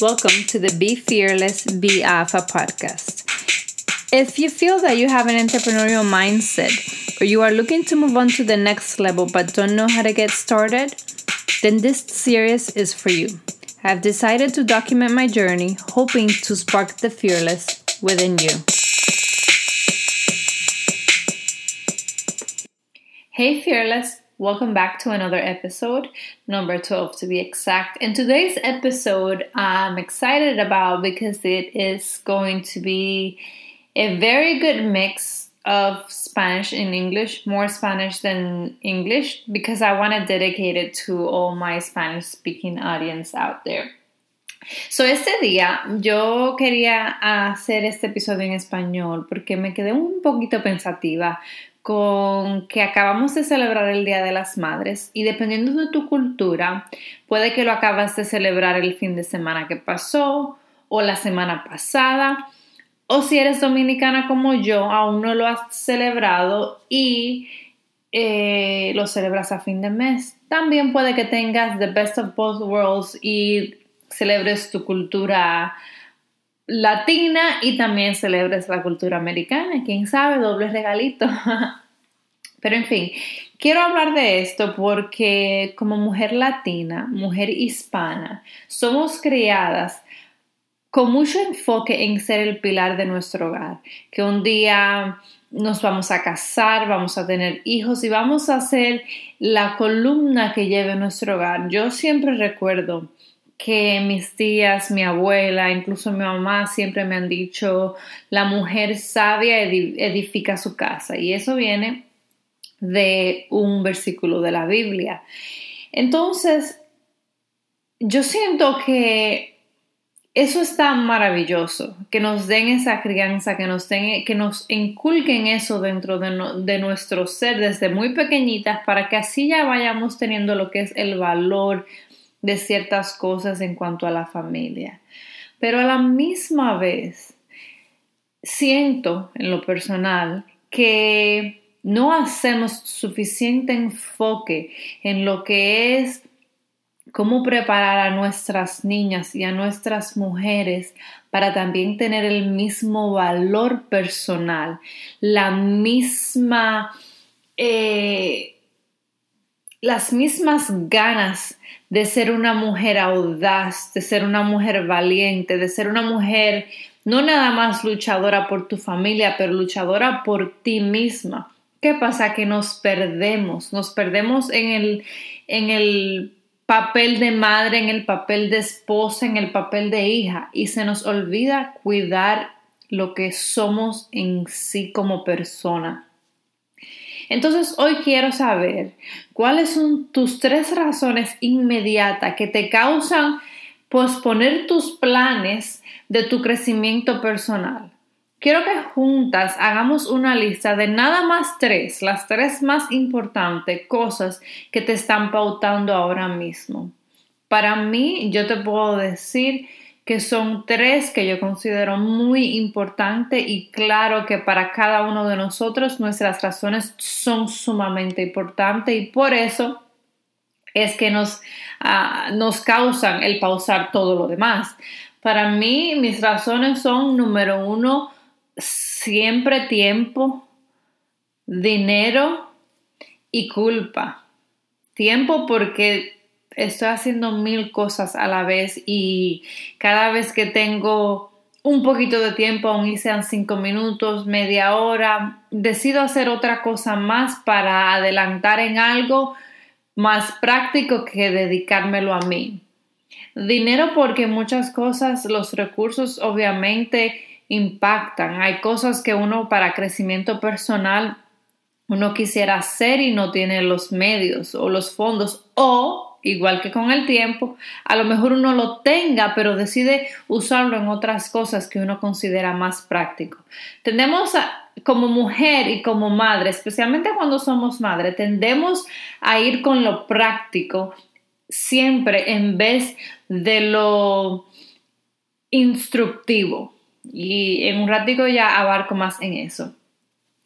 welcome to the Be Fearless, Be Alpha podcast. If you feel that you have an entrepreneurial mindset or you are looking to move on to the next level but don't know how to get started, then this series is for you. I've decided to document my journey, hoping to spark the fearless within you. Hey, fearless. Welcome back to another episode, number 12 to be exact. And today's episode I'm excited about because it is going to be a very good mix of Spanish and English, more Spanish than English, because I want to dedicate it to all my Spanish speaking audience out there. So, este día yo quería hacer este episodio en español porque me quedé un poquito pensativa con que acabamos de celebrar el Día de las Madres y dependiendo de tu cultura, puede que lo acabas de celebrar el fin de semana que pasó o la semana pasada, o si eres dominicana como yo, aún no lo has celebrado y eh, lo celebras a fin de mes. También puede que tengas the best of both worlds y celebres tu cultura latina y también celebres la cultura americana. Quién sabe, doble regalito. Pero en fin, quiero hablar de esto porque como mujer latina, mujer hispana, somos criadas con mucho enfoque en ser el pilar de nuestro hogar, que un día nos vamos a casar, vamos a tener hijos y vamos a ser la columna que lleve nuestro hogar. Yo siempre recuerdo que mis tías, mi abuela, incluso mi mamá siempre me han dicho, la mujer sabia edifica su casa. Y eso viene de un versículo de la Biblia. Entonces, yo siento que eso está maravilloso, que nos den esa crianza, que nos, den, que nos inculquen eso dentro de, de nuestro ser desde muy pequeñitas para que así ya vayamos teniendo lo que es el valor de ciertas cosas en cuanto a la familia. Pero a la misma vez, siento en lo personal que no hacemos suficiente enfoque en lo que es cómo preparar a nuestras niñas y a nuestras mujeres para también tener el mismo valor personal, la misma, eh, las mismas ganas de ser una mujer audaz, de ser una mujer valiente, de ser una mujer no nada más luchadora por tu familia, pero luchadora por ti misma. ¿Qué pasa? Que nos perdemos, nos perdemos en el, en el papel de madre, en el papel de esposa, en el papel de hija y se nos olvida cuidar lo que somos en sí como persona. Entonces hoy quiero saber cuáles son tus tres razones inmediatas que te causan posponer tus planes de tu crecimiento personal. Quiero que juntas hagamos una lista de nada más tres, las tres más importantes cosas que te están pautando ahora mismo. Para mí, yo te puedo decir que son tres que yo considero muy importantes y claro que para cada uno de nosotros nuestras razones son sumamente importantes y por eso es que nos, ah, nos causan el pausar todo lo demás. Para mí mis razones son número uno, siempre tiempo, dinero y culpa. Tiempo porque estoy haciendo mil cosas a la vez y cada vez que tengo un poquito de tiempo, aunque sean cinco minutos, media hora, decido hacer otra cosa más para adelantar en algo más práctico que dedicármelo a mí. Dinero porque muchas cosas, los recursos obviamente impactan. Hay cosas que uno para crecimiento personal uno quisiera hacer y no tiene los medios o los fondos o igual que con el tiempo, a lo mejor uno lo tenga, pero decide usarlo en otras cosas que uno considera más práctico. Tendemos como mujer y como madre, especialmente cuando somos madre, tendemos a ir con lo práctico siempre en vez de lo instructivo. Y en un ratico ya abarco más en eso.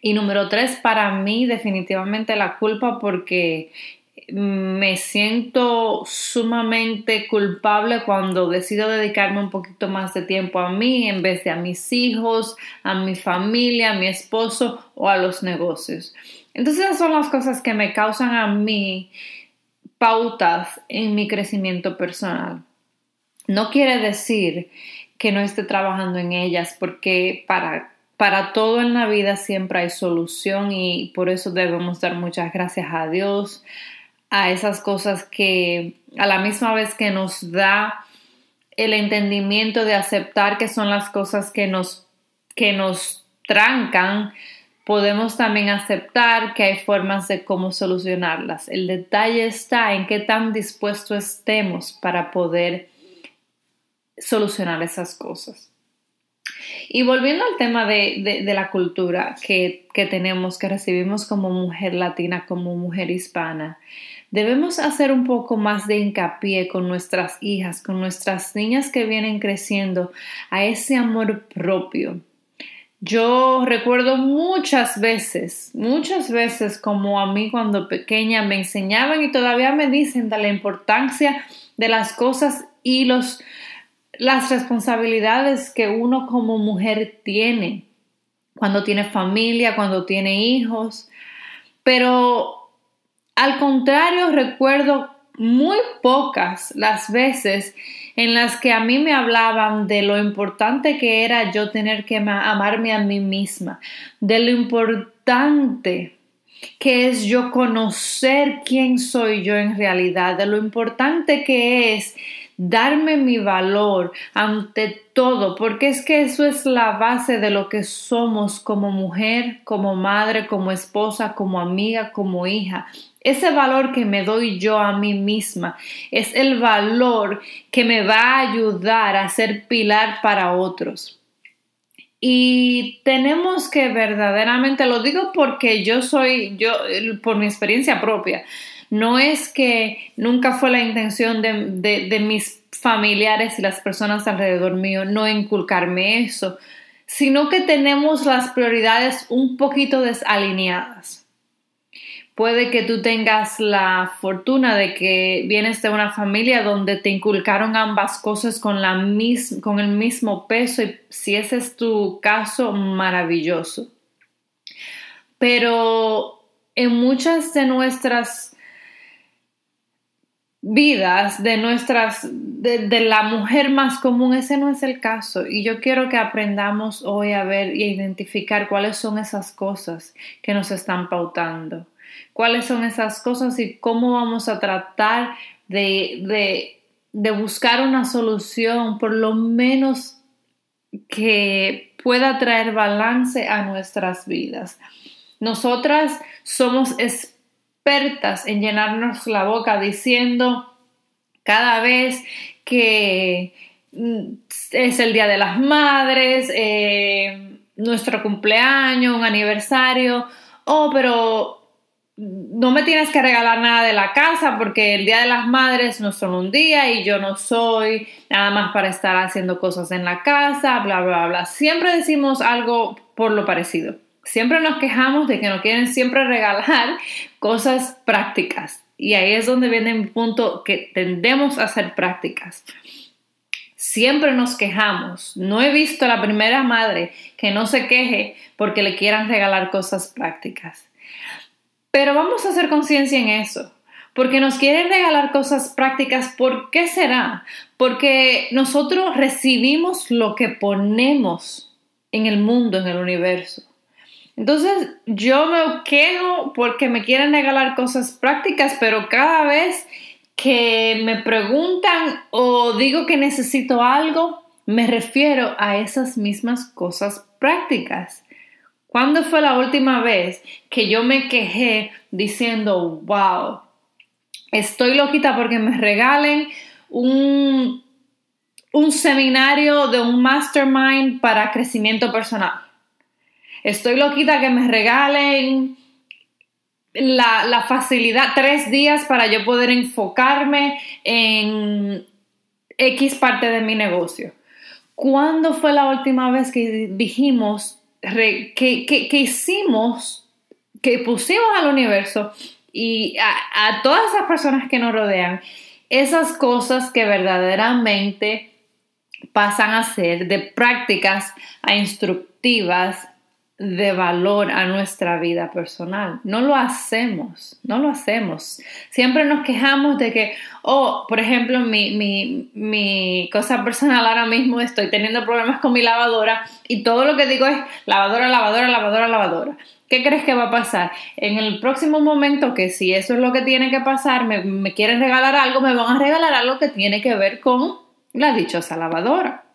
Y número tres, para mí definitivamente la culpa porque me siento sumamente culpable cuando decido dedicarme un poquito más de tiempo a mí en vez de a mis hijos, a mi familia, a mi esposo o a los negocios. Entonces esas son las cosas que me causan a mí pautas en mi crecimiento personal. No quiere decir que no esté trabajando en ellas porque para para todo en la vida siempre hay solución y por eso debemos dar muchas gracias a Dios, a esas cosas que a la misma vez que nos da el entendimiento de aceptar que son las cosas que nos, que nos trancan, podemos también aceptar que hay formas de cómo solucionarlas. El detalle está en qué tan dispuesto estemos para poder solucionar esas cosas. Y volviendo al tema de, la cultura que, que tenemos, que recibimos como mujer latina, como mujer hispana, debemos hacer un poco más de hincapié con nuestras hijas, con nuestras niñas que vienen creciendo, a ese amor propio. Yo recuerdo muchas veces, muchas veces como a mí cuando pequeña me enseñaban y todavía me dicen de la importancia de las cosas y los, las responsabilidades que uno como mujer tiene cuando tiene familia, cuando tiene hijos. Pero al contrario, recuerdo muy pocas las veces en las que a mí me hablaban de lo importante que era yo tener que amarme a mí misma, de lo importante que es yo conocer quién soy yo en realidad, de lo importante que es darme mi valor ante todo, porque es que eso es la base de lo que somos como mujer, como madre, como esposa, como amiga, como hija. Ese valor que me doy yo a mí misma es el valor que me va a ayudar a ser pilar para otros. Y tenemos que verdaderamente, lo digo porque yo soy, yo, por mi experiencia propia, no es que nunca fue la intención de, mis familiares y las personas alrededor mío no inculcarme eso, sino que tenemos las prioridades un poquito desalineadas. Puede que tú tengas la fortuna de que vienes de una familia donde te inculcaron ambas cosas con, la con el mismo peso y si ese es tu caso, maravilloso. Pero en muchas de nuestras vidas de nuestras, de, la mujer más común, ese no es el caso. Y yo quiero que aprendamos hoy a ver y a identificar cuáles son esas cosas que nos están pautando, cuáles son esas cosas y cómo vamos a tratar de, de, de buscar una solución, por lo menos que pueda traer balance a nuestras vidas. Nosotras somos en llenarnos la boca diciendo cada vez que mm, es el Día de las Madres, eh, nuestro cumpleaños, un aniversario, oh, pero no me tienes que regalar nada de la casa porque el Día de las Madres no son un día y yo no soy nada más para estar haciendo cosas en la casa, bla, bla, bla. Siempre decimos algo por lo parecido. Siempre nos quejamos de que nos quieren siempre regalar cosas prácticas. Y ahí es donde viene un punto que tendemos a hacer prácticas. Siempre nos quejamos. No he visto a la primera madre que no se queje porque le quieran regalar cosas prácticas. Pero vamos a hacer conciencia en eso. Porque nos quieren regalar cosas prácticas. ¿Por qué será? Porque nosotros recibimos lo que ponemos en el mundo, en el universo. Entonces yo me quejo porque me quieren regalar cosas prácticas, pero cada vez que me preguntan o digo que necesito algo, me refiero a esas mismas cosas prácticas. ¿Cuándo fue la última vez que yo me quejé diciendo, wow, estoy loquita porque me regalen un, un seminario de un mastermind para crecimiento personal? Estoy loquita que me regalen la, facilidad, tres días para yo poder enfocarme en X parte de mi negocio. ¿Cuándo fue la última vez que dijimos, que, que, hicimos, que pusimos al universo y a, todas esas personas que nos rodean esas cosas que verdaderamente pasan a ser de prácticas a instructivas de valor a nuestra vida personal. No lo hacemos, no lo hacemos. Siempre nos quejamos de que, oh, por ejemplo, mi, mi, mi, cosa personal ahora mismo estoy teniendo problemas con mi lavadora y todo lo que digo es lavadora, lavadora, lavadora, lavadora. ¿Qué crees que va a pasar? En el próximo momento que si eso es lo que tiene que pasar, me, me quieren regalar algo, me van a regalar algo que tiene que ver con la dichosa lavadora.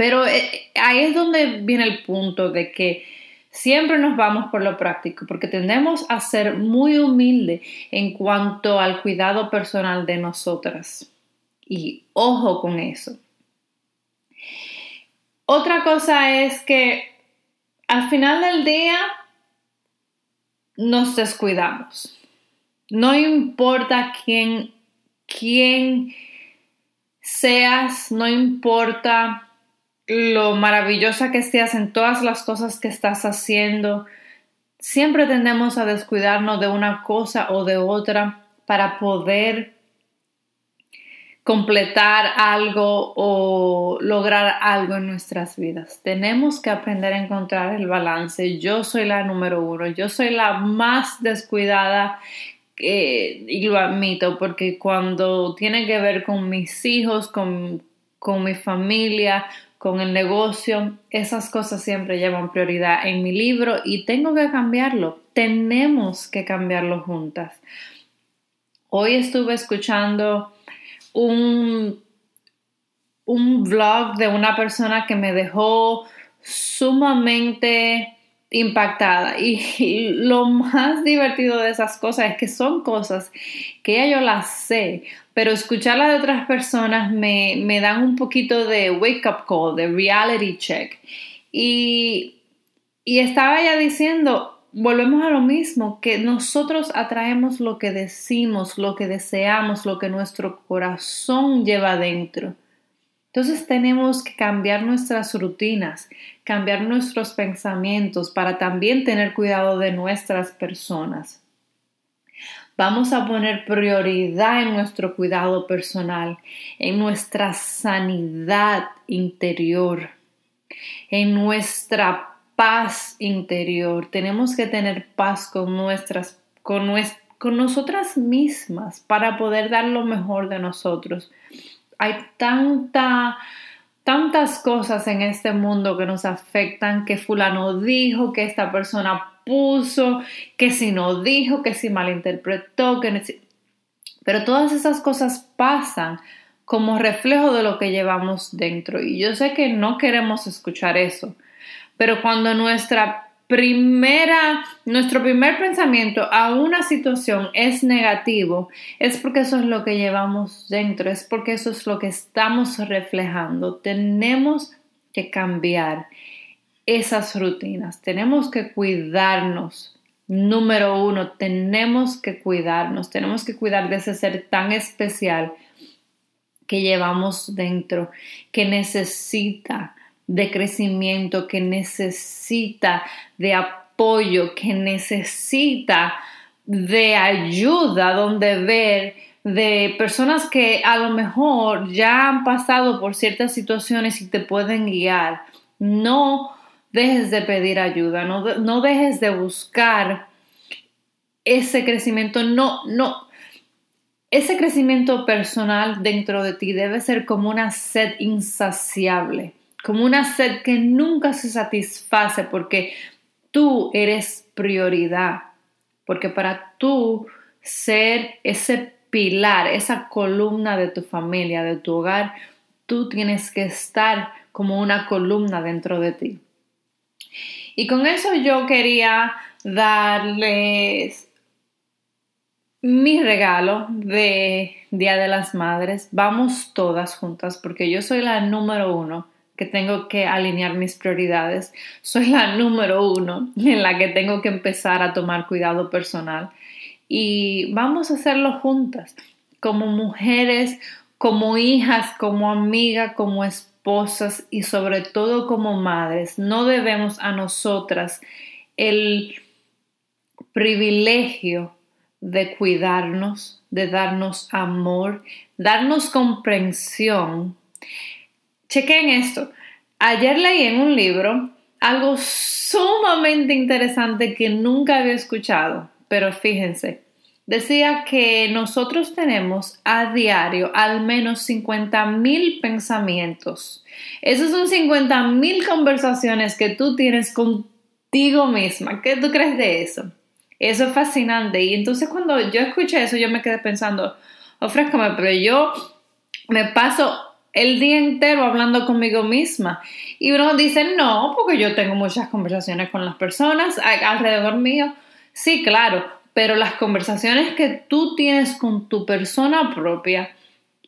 Pero eh, ahí es donde viene el punto de que siempre nos vamos por lo práctico, porque tendemos a ser muy humildes en cuanto al cuidado personal de nosotras. Y ojo con eso. Otra cosa es que al final del día nos descuidamos. No importa quién, quién seas, no importa lo maravillosa que estés en todas las cosas que estás haciendo, siempre tendemos a descuidarnos de una cosa o de otra para poder completar algo o lograr algo en nuestras vidas. Tenemos que aprender a encontrar el balance. Yo soy la número uno, yo soy la más descuidada eh, y lo admito porque cuando tiene que ver con mis hijos, con, con mi familia, con el negocio, esas cosas siempre llevan prioridad en mi libro y tengo que cambiarlo. Tenemos que cambiarlo juntas. Hoy estuve escuchando un, un vlog de una persona que me dejó sumamente impactada y, lo más divertido de esas cosas es que son cosas que ya yo las sé, pero escucharla de otras personas me, me dan un poquito de wake up call, de reality check. Y, y estaba ya diciendo, volvemos a lo mismo, que nosotros atraemos lo que decimos, lo que deseamos, lo que nuestro corazón lleva dentro. Entonces tenemos que cambiar nuestras rutinas, cambiar nuestros pensamientos para también tener cuidado de nuestras personas. Vamos a poner prioridad en nuestro cuidado personal, en nuestra sanidad interior, en nuestra paz interior. Tenemos que tener paz con nuestras, con, con nosotras mismas para poder dar lo mejor de nosotros. Hay tanta tantas cosas en este mundo que nos afectan, que fulano dijo, que esta persona puso, que si no dijo, que si malinterpretó, que pero todas esas cosas pasan como reflejo de lo que llevamos dentro. Y yo sé que no queremos escuchar eso, pero cuando nuestra primera, nuestro primer pensamiento a una situación es negativo, es porque eso es lo que llevamos dentro, es porque eso es lo que estamos reflejando. Tenemos que cambiar esas rutinas. Tenemos que cuidarnos. Número uno, tenemos que cuidarnos. Tenemos que cuidar de ese ser tan especial que llevamos dentro, que necesita de crecimiento, que necesita de apoyo, que necesita de ayuda, donde ver de personas que a lo mejor ya han pasado por ciertas situaciones y te pueden guiar. No dejes de pedir ayuda, no, no dejes de buscar ese crecimiento, no, no, ese crecimiento personal dentro de ti debe ser como una sed insaciable, como una sed que nunca se satisface porque tú eres prioridad, porque para tú ser ese pilar, esa columna de tu familia, de tu hogar, tú tienes que estar como una columna dentro de ti. Y con eso yo quería darles mi regalo de Día de las Madres. Vamos todas juntas porque yo soy la número uno que tengo que alinear mis prioridades. Soy la número uno en la que tengo que empezar a tomar cuidado personal. Y vamos a hacerlo juntas, como mujeres, como hijas, como amigas, como esposas y sobre todo como madres, no debemos a nosotras el privilegio de cuidarnos, de darnos amor, darnos comprensión. Chequen esto. Ayer leí en un libro algo sumamente interesante que nunca había escuchado, pero fíjense, decía que nosotros tenemos a diario al menos 50 mil pensamientos. Esos son 50 mil conversaciones que tú tienes contigo misma. ¿Qué tú crees de eso? Eso es fascinante. Y entonces cuando yo escuché eso, yo me quedé pensando, ofrézcame, pero yo me paso el día entero hablando conmigo misma. Y uno dice, no, porque yo tengo muchas conversaciones con las personas alrededor mío. Sí, claro, pero las conversaciones que tú tienes con tu persona propia,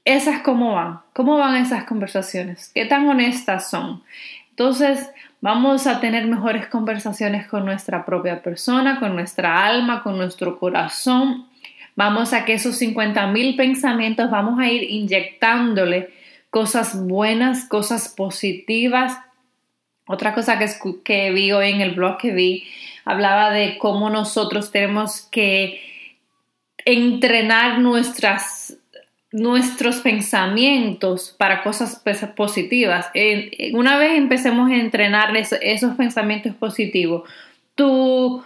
esas cómo van, cómo van esas conversaciones, qué tan honestas son. Entonces, vamos a tener mejores conversaciones con nuestra propia persona, con nuestra alma, con nuestro corazón. Vamos a que esos 50 mil pensamientos, vamos a ir inyectándole cosas buenas, cosas positivas. Otra cosa que, que vi hoy en el blog que vi hablaba de cómo nosotros tenemos que entrenar nuestras, nuestros pensamientos para cosas positivas. Una vez empecemos a entrenar esos pensamientos positivos, tu,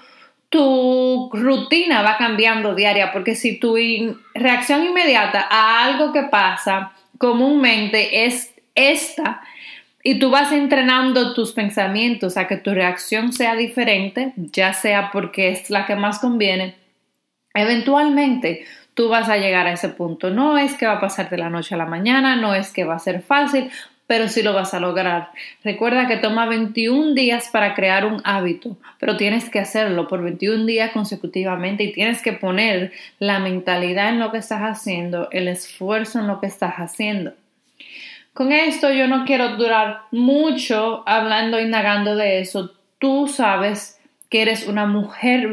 tu rutina va cambiando diaria, porque si tu reacción inmediata a algo que pasa comúnmente es esta y tú vas entrenando tus pensamientos a que tu reacción sea diferente, ya sea porque es la que más conviene, eventualmente tú vas a llegar a ese punto. No es que va a pasar de la noche a la mañana, no es que va a ser fácil, pero sí lo vas a lograr. Recuerda que toma 21 días para crear un hábito, pero tienes que hacerlo por 21 días consecutivamente y tienes que poner la mentalidad en lo que estás haciendo, el esfuerzo en lo que estás haciendo. Con esto yo no quiero durar mucho hablando, indagando de eso. Tú sabes que eres una mujer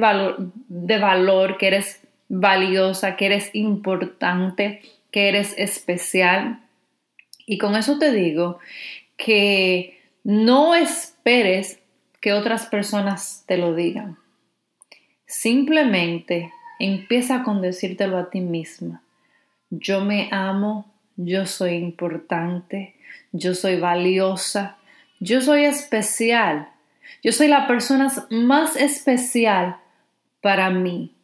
de valor, que eres valiosa, que eres importante, que eres especial y con eso te digo que no esperes que otras personas te lo digan. Simplemente empieza con decírtelo a ti misma. Yo me amo, yo soy importante, yo soy valiosa, yo soy especial, yo soy la persona más especial para mí.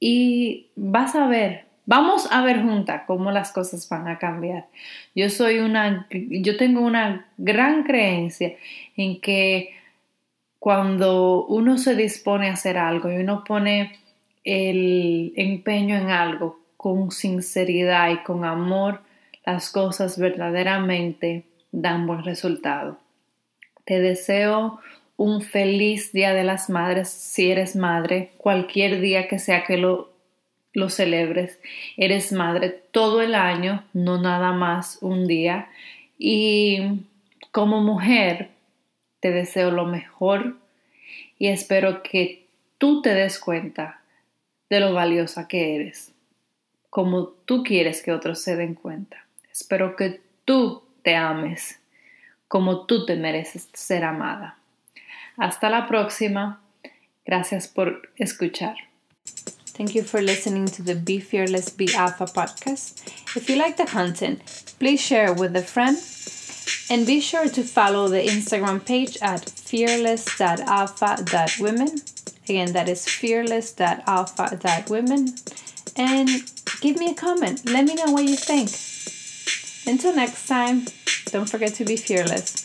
Y vas a ver Vamos a ver juntas cómo las cosas van a cambiar. Yo soy una, yo tengo una gran creencia en que cuando uno se dispone a hacer algo y uno pone el empeño en algo con sinceridad y con amor, las cosas verdaderamente dan buen resultado. Te deseo un feliz Día de las Madres si eres madre, cualquier día que sea que lo lo celebres. Eres madre todo el año, no nada más un día. Y como mujer, te deseo lo mejor y espero que tú te des cuenta de lo valiosa que eres, como tú quieres que otros se den cuenta. Espero que tú te ames como tú te mereces ser amada. Hasta la próxima. Gracias por escuchar. Thank you for listening to the Be Fearless, Be Alpha podcast. If you like the content, please share with a friend and be sure to follow the Instagram page at fearless.alpha.women. Again, that is fearless.alpha.women. And give me a comment. Let me know what you think. Until next time, don't forget to be fearless.